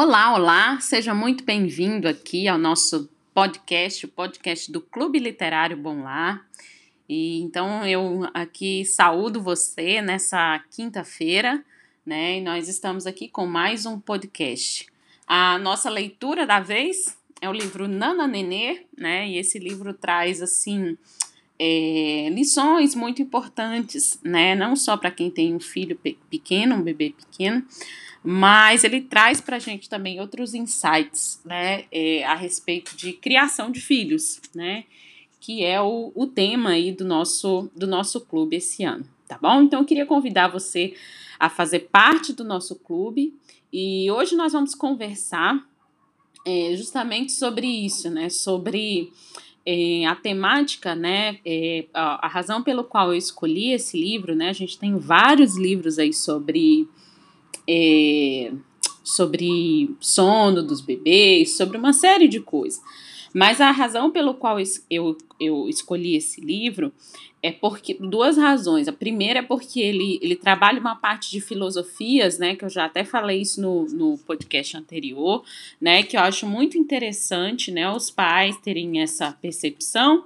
Olá, olá, seja muito bem-vindo aqui ao nosso podcast, o podcast do Clube Literário Bom Lar. E então eu aqui saúdo você nessa quinta-feira, né? E nós estamos aqui com mais um podcast. A nossa leitura da vez é o livro Nana Nenê, né? E esse livro traz assim é, lições muito importantes, né? Não só para quem tem um filho pe pequeno, um bebê pequeno, mas ele traz para a gente também outros insights, né, é, a respeito de criação de filhos, né, que é o, o tema aí do nosso, do nosso clube esse ano, tá bom? Então eu queria convidar você a fazer parte do nosso clube e hoje nós vamos conversar é, justamente sobre isso, né, sobre é, a temática, né, é, a, a razão pelo qual eu escolhi esse livro, né, a gente tem vários livros aí sobre é, sobre sono dos bebês, sobre uma série de coisas. Mas a razão pelo qual eu, eu escolhi esse livro é porque duas razões. A primeira é porque ele, ele trabalha uma parte de filosofias, né? Que eu já até falei isso no, no podcast anterior, né? Que eu acho muito interessante, né? Os pais terem essa percepção.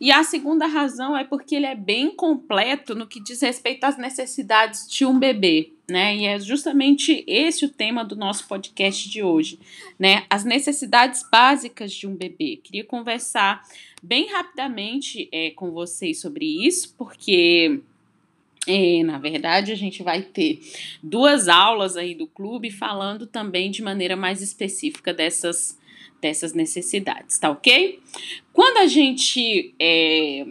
E a segunda razão é porque ele é bem completo no que diz respeito às necessidades de um bebê. Né? E é justamente esse o tema do nosso podcast de hoje, né? As necessidades básicas de um bebê. Queria conversar bem rapidamente é, com vocês sobre isso, porque é, na verdade, a gente vai ter duas aulas aí do clube falando também de maneira mais específica dessas, dessas necessidades, tá ok? Quando a gente é,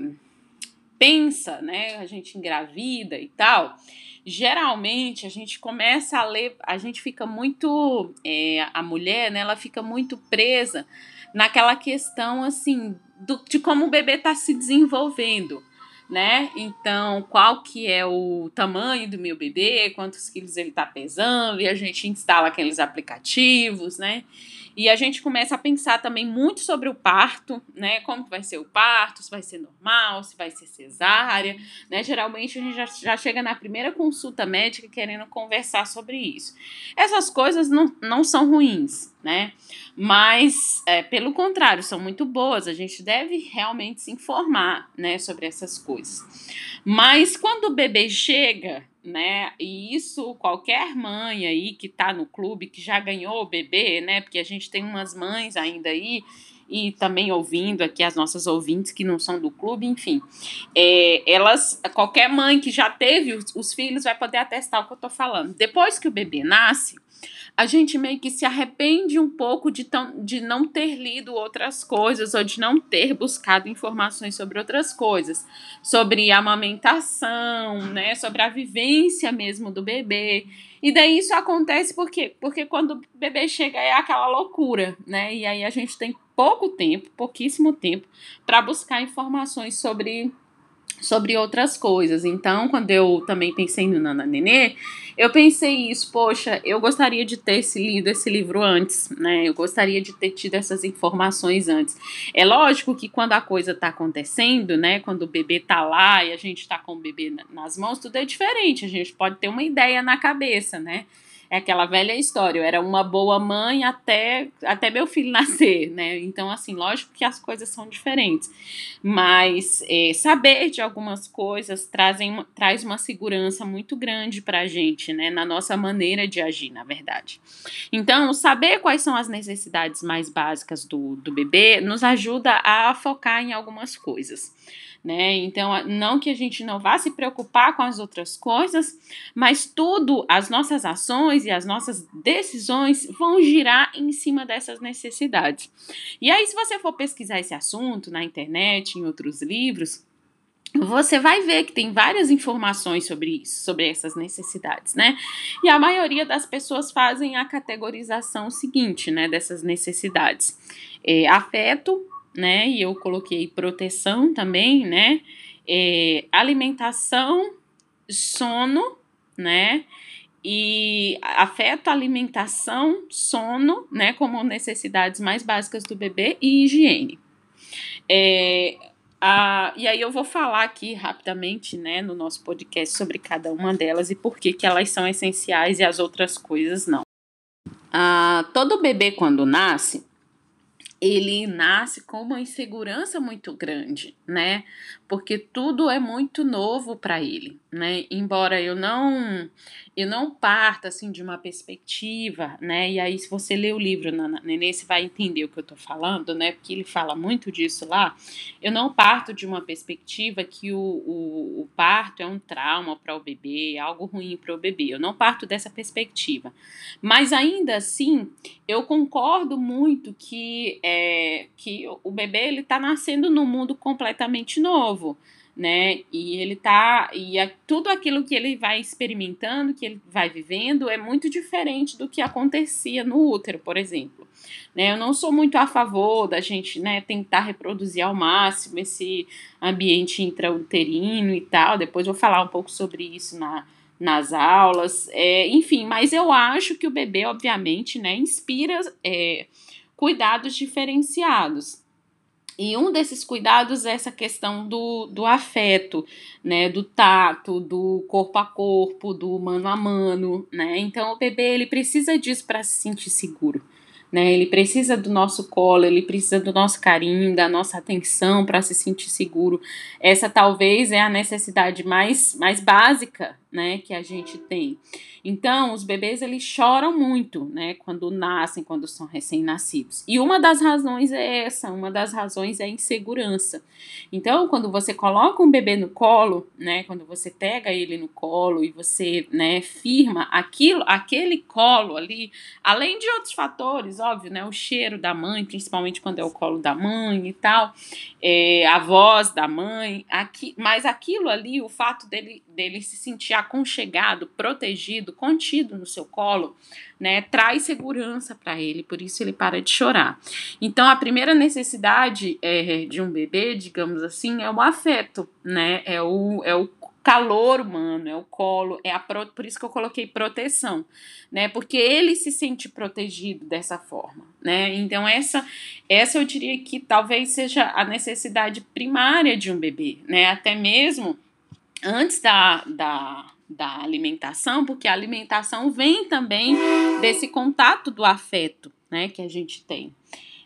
pensa, né, a gente engravida e tal, geralmente a gente começa a ler, a gente fica muito, é, a mulher, né, ela fica muito presa naquela questão assim do, de como o bebê está se desenvolvendo, né? Então, qual que é o tamanho do meu bebê, quantos quilos ele está pesando, e a gente instala aqueles aplicativos, né? E a gente começa a pensar também muito sobre o parto, né? Como vai ser o parto, se vai ser normal, se vai ser cesárea, né? Geralmente a gente já, já chega na primeira consulta médica querendo conversar sobre isso. Essas coisas não, não são ruins, né? Mas, é, pelo contrário, são muito boas. A gente deve realmente se informar, né, sobre essas coisas. Mas quando o bebê chega, né? E isso qualquer mãe aí que tá no clube que já ganhou o bebê, né? Porque a gente tem umas mães ainda aí e também ouvindo aqui as nossas ouvintes que não são do clube, enfim, é, elas, qualquer mãe que já teve os, os filhos vai poder atestar o que eu tô falando. Depois que o bebê nasce, a gente meio que se arrepende um pouco de, tão, de não ter lido outras coisas ou de não ter buscado informações sobre outras coisas, sobre a amamentação, né, sobre a vivência mesmo do bebê. E daí isso acontece por quê? Porque quando o bebê chega é aquela loucura, né? E aí a gente tem pouco tempo, pouquíssimo tempo, para buscar informações sobre sobre outras coisas. Então, quando eu também pensei no Nana Nenê, eu pensei isso, poxa, eu gostaria de ter esse, lido esse livro antes, né? Eu gostaria de ter tido essas informações antes. É lógico que quando a coisa tá acontecendo, né? Quando o bebê tá lá e a gente tá com o bebê nas mãos, tudo é diferente. A gente pode ter uma ideia na cabeça, né? É aquela velha história. Eu era uma boa mãe até, até meu filho nascer, né? Então, assim, lógico que as coisas são diferentes. Mas é, saber de algumas coisas trazem, traz uma segurança muito grande pra gente, né? Na nossa maneira de agir, na verdade. Então, saber quais são as necessidades mais básicas do, do bebê nos ajuda a focar em algumas coisas né? Então, não que a gente não vá se preocupar com as outras coisas, mas tudo, as nossas ações e as nossas decisões vão girar em cima dessas necessidades. E aí, se você for pesquisar esse assunto na internet, em outros livros, você vai ver que tem várias informações sobre isso, sobre essas necessidades, né? E a maioria das pessoas fazem a categorização seguinte, né, dessas necessidades: é, afeto, né? E eu coloquei proteção também, né? É, alimentação, sono, né? E afeto, alimentação, sono, né? Como necessidades mais básicas do bebê e higiene. É, e aí eu vou falar aqui rapidamente, né, no nosso podcast sobre cada uma delas e por que, que elas são essenciais e as outras coisas não. Ah, todo bebê, quando nasce, ele nasce com uma insegurança muito grande, né? Porque tudo é muito novo para ele, né? Embora eu não eu não parta assim de uma perspectiva, né? E aí se você ler o livro Nenê, você vai entender o que eu tô falando, né? Porque ele fala muito disso lá. Eu não parto de uma perspectiva que o, o, o parto é um trauma para o bebê, é algo ruim para o bebê. Eu não parto dessa perspectiva. Mas ainda assim, eu concordo muito que é, que o bebê ele tá nascendo num mundo completamente novo né? E ele tá e tudo aquilo que ele vai experimentando, que ele vai vivendo, é muito diferente do que acontecia no útero, por exemplo. Né? Eu não sou muito a favor da gente, né, tentar reproduzir ao máximo esse ambiente intrauterino e tal. Depois vou falar um pouco sobre isso na nas aulas, é, enfim, mas eu acho que o bebê, obviamente, né, inspira é, cuidados diferenciados. E um desses cuidados é essa questão do, do afeto, né, do tato, do corpo a corpo, do mano a mano, né? Então o bebê ele precisa disso para se sentir seguro né? Ele precisa do nosso colo, ele precisa do nosso carinho, da nossa atenção para se sentir seguro. Essa talvez é a necessidade mais, mais básica, né, que a gente tem. Então, os bebês eles choram muito, né, quando nascem, quando são recém-nascidos. E uma das razões é essa, uma das razões é a insegurança. Então, quando você coloca um bebê no colo, né, quando você pega ele no colo e você, né, firma aquilo, aquele colo ali, além de outros fatores, óbvio, né? O cheiro da mãe, principalmente quando é o colo da mãe e tal, é, a voz da mãe, aqui, mas aquilo ali, o fato dele, dele se sentir aconchegado, protegido, contido no seu colo, né, traz segurança para ele, por isso ele para de chorar. Então, a primeira necessidade é, de um bebê, digamos assim, é o afeto, né? É o, é o calor humano, é o colo, é a pro, por isso que eu coloquei proteção, né? Porque ele se sente protegido dessa forma, né? Então essa essa eu diria que talvez seja a necessidade primária de um bebê, né? Até mesmo antes da, da, da alimentação, porque a alimentação vem também desse contato do afeto, né, que a gente tem.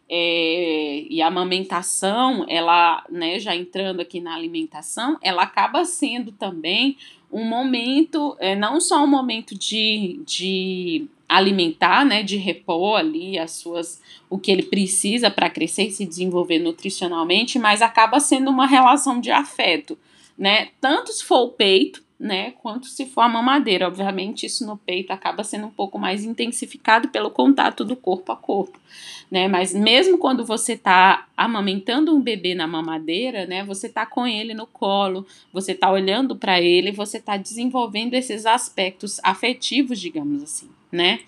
É, e a amamentação, ela, né, já entrando aqui na alimentação, ela acaba sendo também um momento, é, não só um momento de, de alimentar, né, de repor ali as suas, o que ele precisa para crescer e se desenvolver nutricionalmente, mas acaba sendo uma relação de afeto, né, tanto se for o peito, né, quanto se for a mamadeira. Obviamente, isso no peito acaba sendo um pouco mais intensificado pelo contato do corpo a corpo, né? Mas mesmo quando você está amamentando um bebê na mamadeira, né, você está com ele no colo, você está olhando para ele, você está desenvolvendo esses aspectos afetivos, digamos assim, né?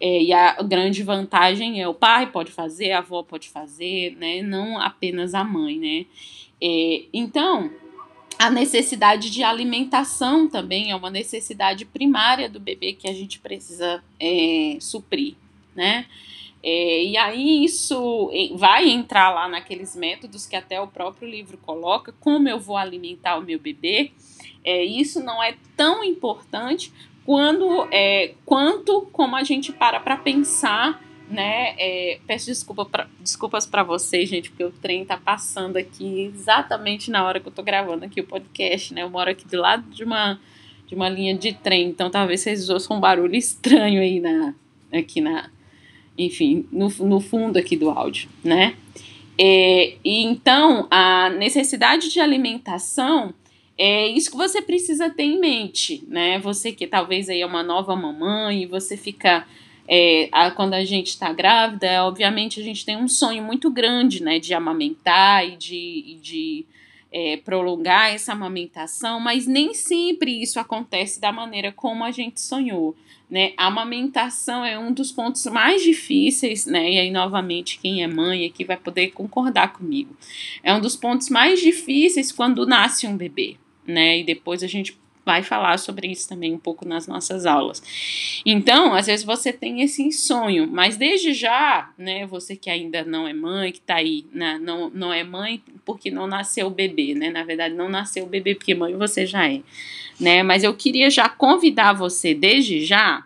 É, e a grande vantagem é o pai pode fazer, a avó pode fazer, né? Não apenas a mãe, né? É, então a necessidade de alimentação também é uma necessidade primária do bebê que a gente precisa é, suprir, né? É, e aí isso vai entrar lá naqueles métodos que até o próprio livro coloca, como eu vou alimentar o meu bebê. É, isso não é tão importante quando, é, quanto como a gente para para pensar né? É, peço desculpa pra, desculpas para vocês, gente, porque o trem tá passando aqui exatamente na hora que eu tô gravando aqui o podcast, né? Eu moro aqui do lado de uma de uma linha de trem, então talvez vocês ouçam um barulho estranho aí na aqui na enfim, no, no fundo aqui do áudio, né? É, e então a necessidade de alimentação é isso que você precisa ter em mente, né? Você que talvez aí é uma nova mamãe você fica é, a, quando a gente está grávida, obviamente a gente tem um sonho muito grande, né, de amamentar e de, de é, prolongar essa amamentação, mas nem sempre isso acontece da maneira como a gente sonhou. Né? A amamentação é um dos pontos mais difíceis, né? E aí, novamente, quem é mãe aqui vai poder concordar comigo. É um dos pontos mais difíceis quando nasce um bebê, né? E depois a gente vai falar sobre isso também um pouco nas nossas aulas. Então, às vezes você tem esse sonho, mas desde já, né, você que ainda não é mãe, que tá aí, né, não, não é mãe porque não nasceu bebê, né? Na verdade, não nasceu bebê porque mãe você já é, né? Mas eu queria já convidar você desde já